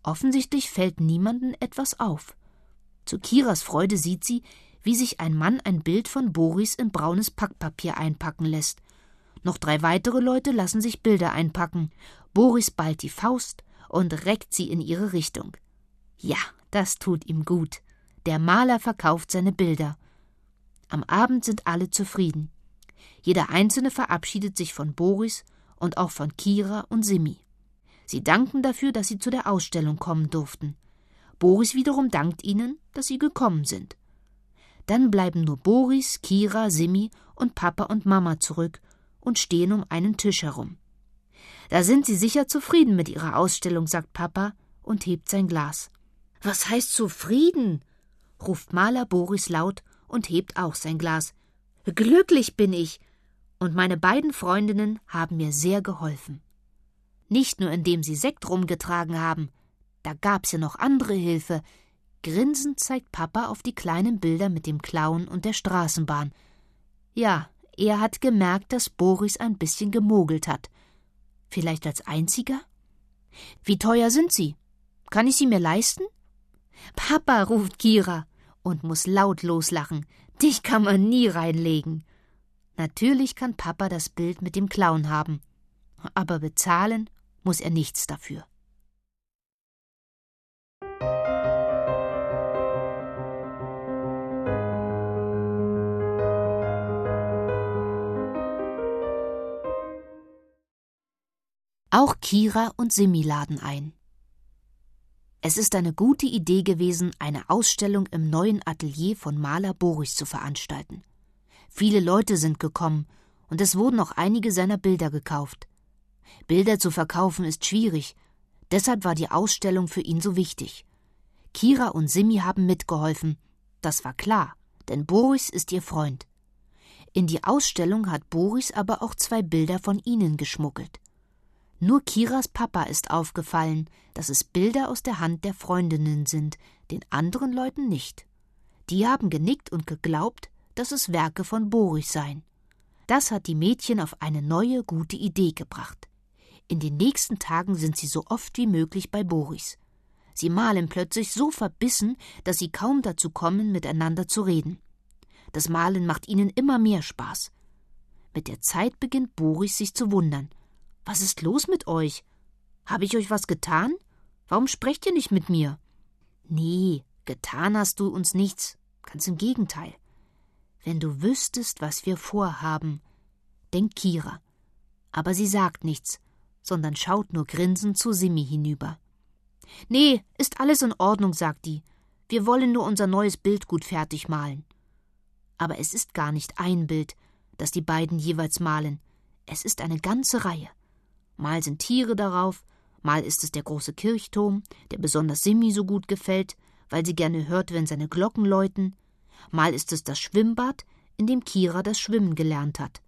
Offensichtlich fällt niemanden etwas auf. Zu Kiras Freude sieht sie, wie sich ein Mann ein Bild von Boris in braunes Packpapier einpacken lässt. Noch drei weitere Leute lassen sich Bilder einpacken. Boris ballt die Faust und reckt sie in ihre Richtung. Ja, das tut ihm gut. Der Maler verkauft seine Bilder. Am Abend sind alle zufrieden. Jeder Einzelne verabschiedet sich von Boris und auch von Kira und Simi. Sie danken dafür, dass sie zu der Ausstellung kommen durften. Boris wiederum dankt ihnen, dass sie gekommen sind. Dann bleiben nur Boris, Kira, Simi und Papa und Mama zurück und stehen um einen Tisch herum. Da sind sie sicher zufrieden mit ihrer Ausstellung, sagt Papa und hebt sein Glas. Was heißt zufrieden? ruft Maler Boris laut und hebt auch sein Glas. Glücklich bin ich, und meine beiden Freundinnen haben mir sehr geholfen. Nicht nur indem sie Sekt rumgetragen haben, da gab's ja noch andere Hilfe. Grinsend zeigt Papa auf die kleinen Bilder mit dem Clown und der Straßenbahn. Ja, er hat gemerkt, dass Boris ein bisschen gemogelt hat. Vielleicht als einziger? Wie teuer sind sie? Kann ich sie mir leisten? Papa, ruft Kira und muss laut loslachen. Dich kann man nie reinlegen. Natürlich kann Papa das Bild mit dem Clown haben, aber bezahlen muss er nichts dafür. Auch Kira und Simi laden ein. Es ist eine gute Idee gewesen, eine Ausstellung im neuen Atelier von Maler Boris zu veranstalten. Viele Leute sind gekommen, und es wurden auch einige seiner Bilder gekauft. Bilder zu verkaufen ist schwierig, deshalb war die Ausstellung für ihn so wichtig. Kira und Simi haben mitgeholfen, das war klar, denn Boris ist ihr Freund. In die Ausstellung hat Boris aber auch zwei Bilder von ihnen geschmuggelt. Nur Kiras Papa ist aufgefallen, dass es Bilder aus der Hand der Freundinnen sind, den anderen Leuten nicht. Die haben genickt und geglaubt, dass es Werke von Boris seien. Das hat die Mädchen auf eine neue, gute Idee gebracht. In den nächsten Tagen sind sie so oft wie möglich bei Boris. Sie malen plötzlich so verbissen, dass sie kaum dazu kommen, miteinander zu reden. Das Malen macht ihnen immer mehr Spaß. Mit der Zeit beginnt Boris sich zu wundern. Was ist los mit euch? Habe ich euch was getan? Warum sprecht ihr nicht mit mir? Nee, getan hast du uns nichts. Ganz im Gegenteil. Wenn du wüsstest, was wir vorhaben, denkt Kira. Aber sie sagt nichts, sondern schaut nur grinsend zu Simi hinüber. Nee, ist alles in Ordnung, sagt die. Wir wollen nur unser neues Bild gut fertig malen. Aber es ist gar nicht ein Bild, das die beiden jeweils malen. Es ist eine ganze Reihe. Mal sind Tiere darauf, mal ist es der große Kirchturm, der besonders Simi so gut gefällt, weil sie gerne hört, wenn seine Glocken läuten, mal ist es das Schwimmbad, in dem Kira das Schwimmen gelernt hat.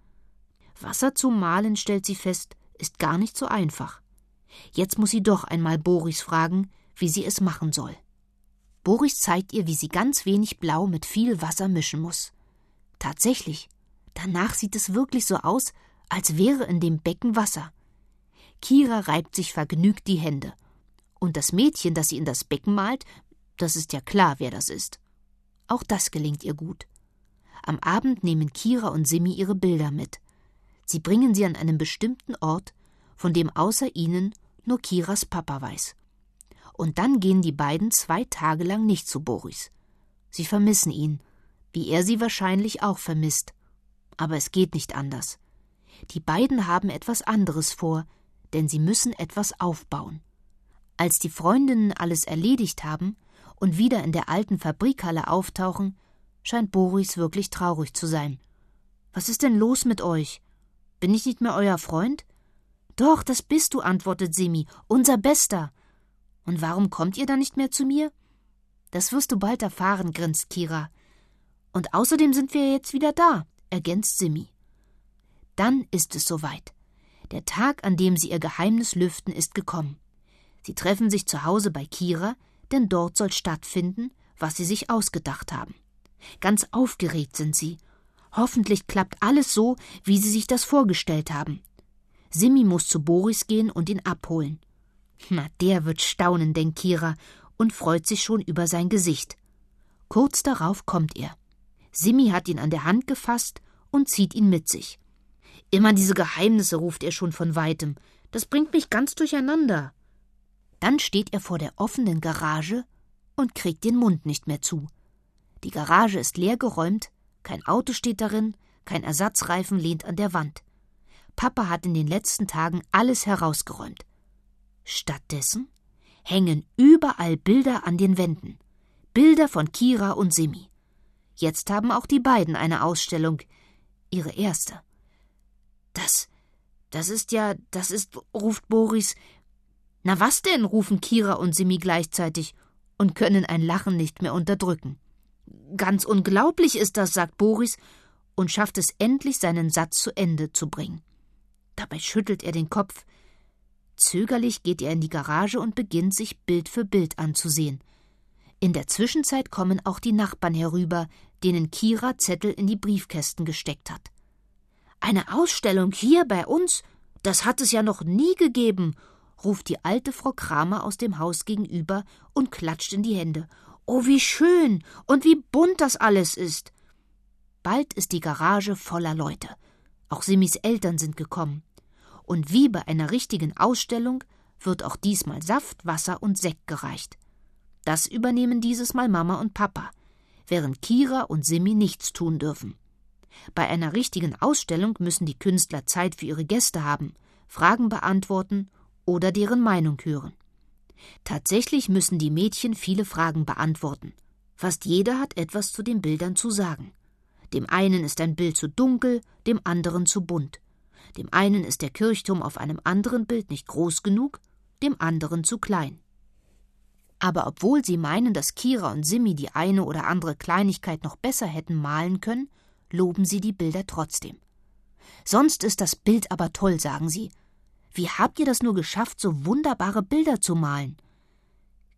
Wasser zu malen, stellt sie fest, ist gar nicht so einfach. Jetzt muss sie doch einmal Boris fragen, wie sie es machen soll. Boris zeigt ihr, wie sie ganz wenig Blau mit viel Wasser mischen muss. Tatsächlich, danach sieht es wirklich so aus, als wäre in dem Becken Wasser. Kira reibt sich vergnügt die Hände. Und das Mädchen, das sie in das Becken malt, das ist ja klar, wer das ist. Auch das gelingt ihr gut. Am Abend nehmen Kira und Simi ihre Bilder mit. Sie bringen sie an einen bestimmten Ort, von dem außer ihnen nur Kiras Papa weiß. Und dann gehen die beiden zwei Tage lang nicht zu Boris. Sie vermissen ihn, wie er sie wahrscheinlich auch vermisst. Aber es geht nicht anders. Die beiden haben etwas anderes vor, denn sie müssen etwas aufbauen. Als die Freundinnen alles erledigt haben und wieder in der alten Fabrikhalle auftauchen, scheint Boris wirklich traurig zu sein. Was ist denn los mit euch? Bin ich nicht mehr euer Freund? Doch, das bist du, antwortet Simi, unser Bester. Und warum kommt ihr dann nicht mehr zu mir? Das wirst du bald erfahren, grinst Kira. Und außerdem sind wir jetzt wieder da, ergänzt Simi. Dann ist es soweit. Der Tag, an dem sie ihr Geheimnis lüften, ist gekommen. Sie treffen sich zu Hause bei Kira, denn dort soll stattfinden, was sie sich ausgedacht haben. Ganz aufgeregt sind sie. Hoffentlich klappt alles so, wie sie sich das vorgestellt haben. Simi muss zu Boris gehen und ihn abholen. Na, der wird staunen, denkt Kira und freut sich schon über sein Gesicht. Kurz darauf kommt er. Simi hat ihn an der Hand gefasst und zieht ihn mit sich. Immer diese Geheimnisse, ruft er schon von weitem. Das bringt mich ganz durcheinander. Dann steht er vor der offenen Garage und kriegt den Mund nicht mehr zu. Die Garage ist leergeräumt, kein Auto steht darin, kein Ersatzreifen lehnt an der Wand. Papa hat in den letzten Tagen alles herausgeräumt. Stattdessen hängen überall Bilder an den Wänden. Bilder von Kira und Simi. Jetzt haben auch die beiden eine Ausstellung. Ihre erste. Das, das ist ja, das ist, ruft Boris. Na was denn, rufen Kira und Simi gleichzeitig und können ein Lachen nicht mehr unterdrücken. Ganz unglaublich ist das, sagt Boris und schafft es endlich, seinen Satz zu Ende zu bringen. Dabei schüttelt er den Kopf. Zögerlich geht er in die Garage und beginnt, sich Bild für Bild anzusehen. In der Zwischenzeit kommen auch die Nachbarn herüber, denen Kira Zettel in die Briefkästen gesteckt hat. Eine Ausstellung hier bei uns? Das hat es ja noch nie gegeben, ruft die alte Frau Kramer aus dem Haus gegenüber und klatscht in die Hände. Oh, wie schön und wie bunt das alles ist. Bald ist die Garage voller Leute. Auch Simis Eltern sind gekommen. Und wie bei einer richtigen Ausstellung wird auch diesmal Saft, Wasser und Sekt gereicht. Das übernehmen dieses Mal Mama und Papa, während Kira und Simi nichts tun dürfen. Bei einer richtigen Ausstellung müssen die Künstler Zeit für ihre Gäste haben, Fragen beantworten oder deren Meinung hören. Tatsächlich müssen die Mädchen viele Fragen beantworten. Fast jeder hat etwas zu den Bildern zu sagen. Dem einen ist ein Bild zu dunkel, dem anderen zu bunt. Dem einen ist der Kirchturm auf einem anderen Bild nicht groß genug, dem anderen zu klein. Aber obwohl sie meinen, dass Kira und Simi die eine oder andere Kleinigkeit noch besser hätten malen können, loben sie die Bilder trotzdem. Sonst ist das Bild aber toll, sagen sie. Wie habt ihr das nur geschafft, so wunderbare Bilder zu malen?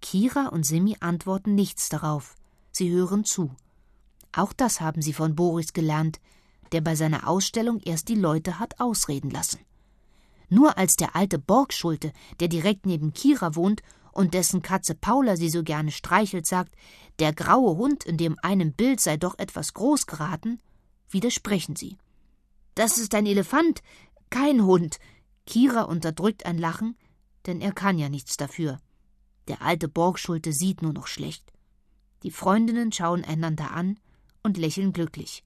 Kira und Simi antworten nichts darauf. Sie hören zu. Auch das haben sie von Boris gelernt, der bei seiner Ausstellung erst die Leute hat ausreden lassen. Nur als der alte Borgschulte, der direkt neben Kira wohnt und dessen Katze Paula sie so gerne streichelt, sagt, der graue Hund in dem einen Bild sei doch etwas groß geraten, widersprechen sie. Das ist ein Elefant, kein Hund. Kira unterdrückt ein Lachen, denn er kann ja nichts dafür. Der alte Borgschulte sieht nur noch schlecht. Die Freundinnen schauen einander an und lächeln glücklich.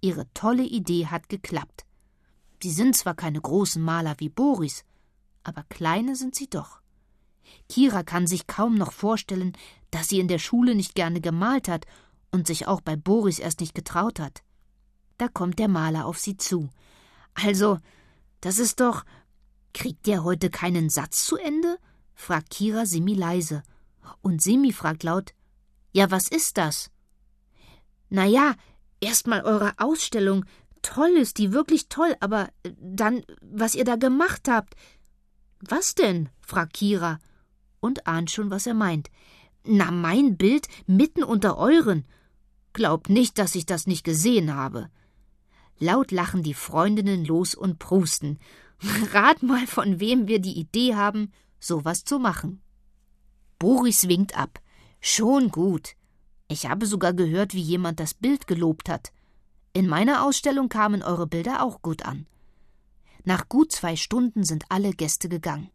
Ihre tolle Idee hat geklappt. Sie sind zwar keine großen Maler wie Boris, aber kleine sind sie doch. Kira kann sich kaum noch vorstellen, dass sie in der Schule nicht gerne gemalt hat und sich auch bei Boris erst nicht getraut hat. Da kommt der Maler auf sie zu. Also, das ist doch. Kriegt der heute keinen Satz zu Ende? fragt Kira Simi leise. Und Simi fragt laut: Ja, was ist das? Na ja, erstmal eure Ausstellung. Toll ist die, wirklich toll, aber dann, was ihr da gemacht habt. Was denn? fragt Kira und ahnt schon, was er meint. Na, mein Bild mitten unter euren. Glaubt nicht, dass ich das nicht gesehen habe. Laut lachen die Freundinnen los und prusten. Rat mal, von wem wir die Idee haben, sowas zu machen. Boris winkt ab. Schon gut. Ich habe sogar gehört, wie jemand das Bild gelobt hat. In meiner Ausstellung kamen eure Bilder auch gut an. Nach gut zwei Stunden sind alle Gäste gegangen.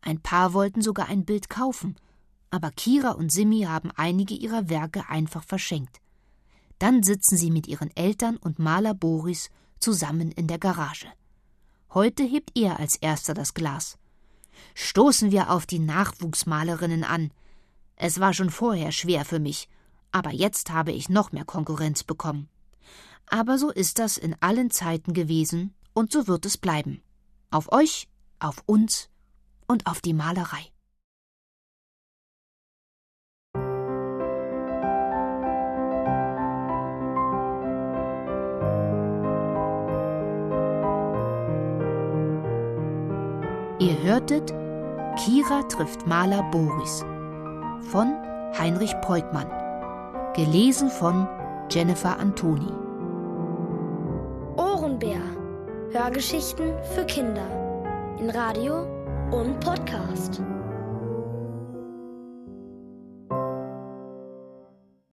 Ein paar wollten sogar ein Bild kaufen, aber Kira und Simi haben einige ihrer Werke einfach verschenkt. Dann sitzen sie mit ihren Eltern und Maler Boris zusammen in der Garage. Heute hebt er als erster das Glas. Stoßen wir auf die Nachwuchsmalerinnen an. Es war schon vorher schwer für mich, aber jetzt habe ich noch mehr Konkurrenz bekommen. Aber so ist das in allen Zeiten gewesen und so wird es bleiben. Auf euch, auf uns und auf die Malerei. Ihr hörtet Kira trifft Maler Boris von Heinrich Peutmann. Gelesen von Jennifer Antoni. Ohrenbär. Hörgeschichten für Kinder. In Radio und Podcast.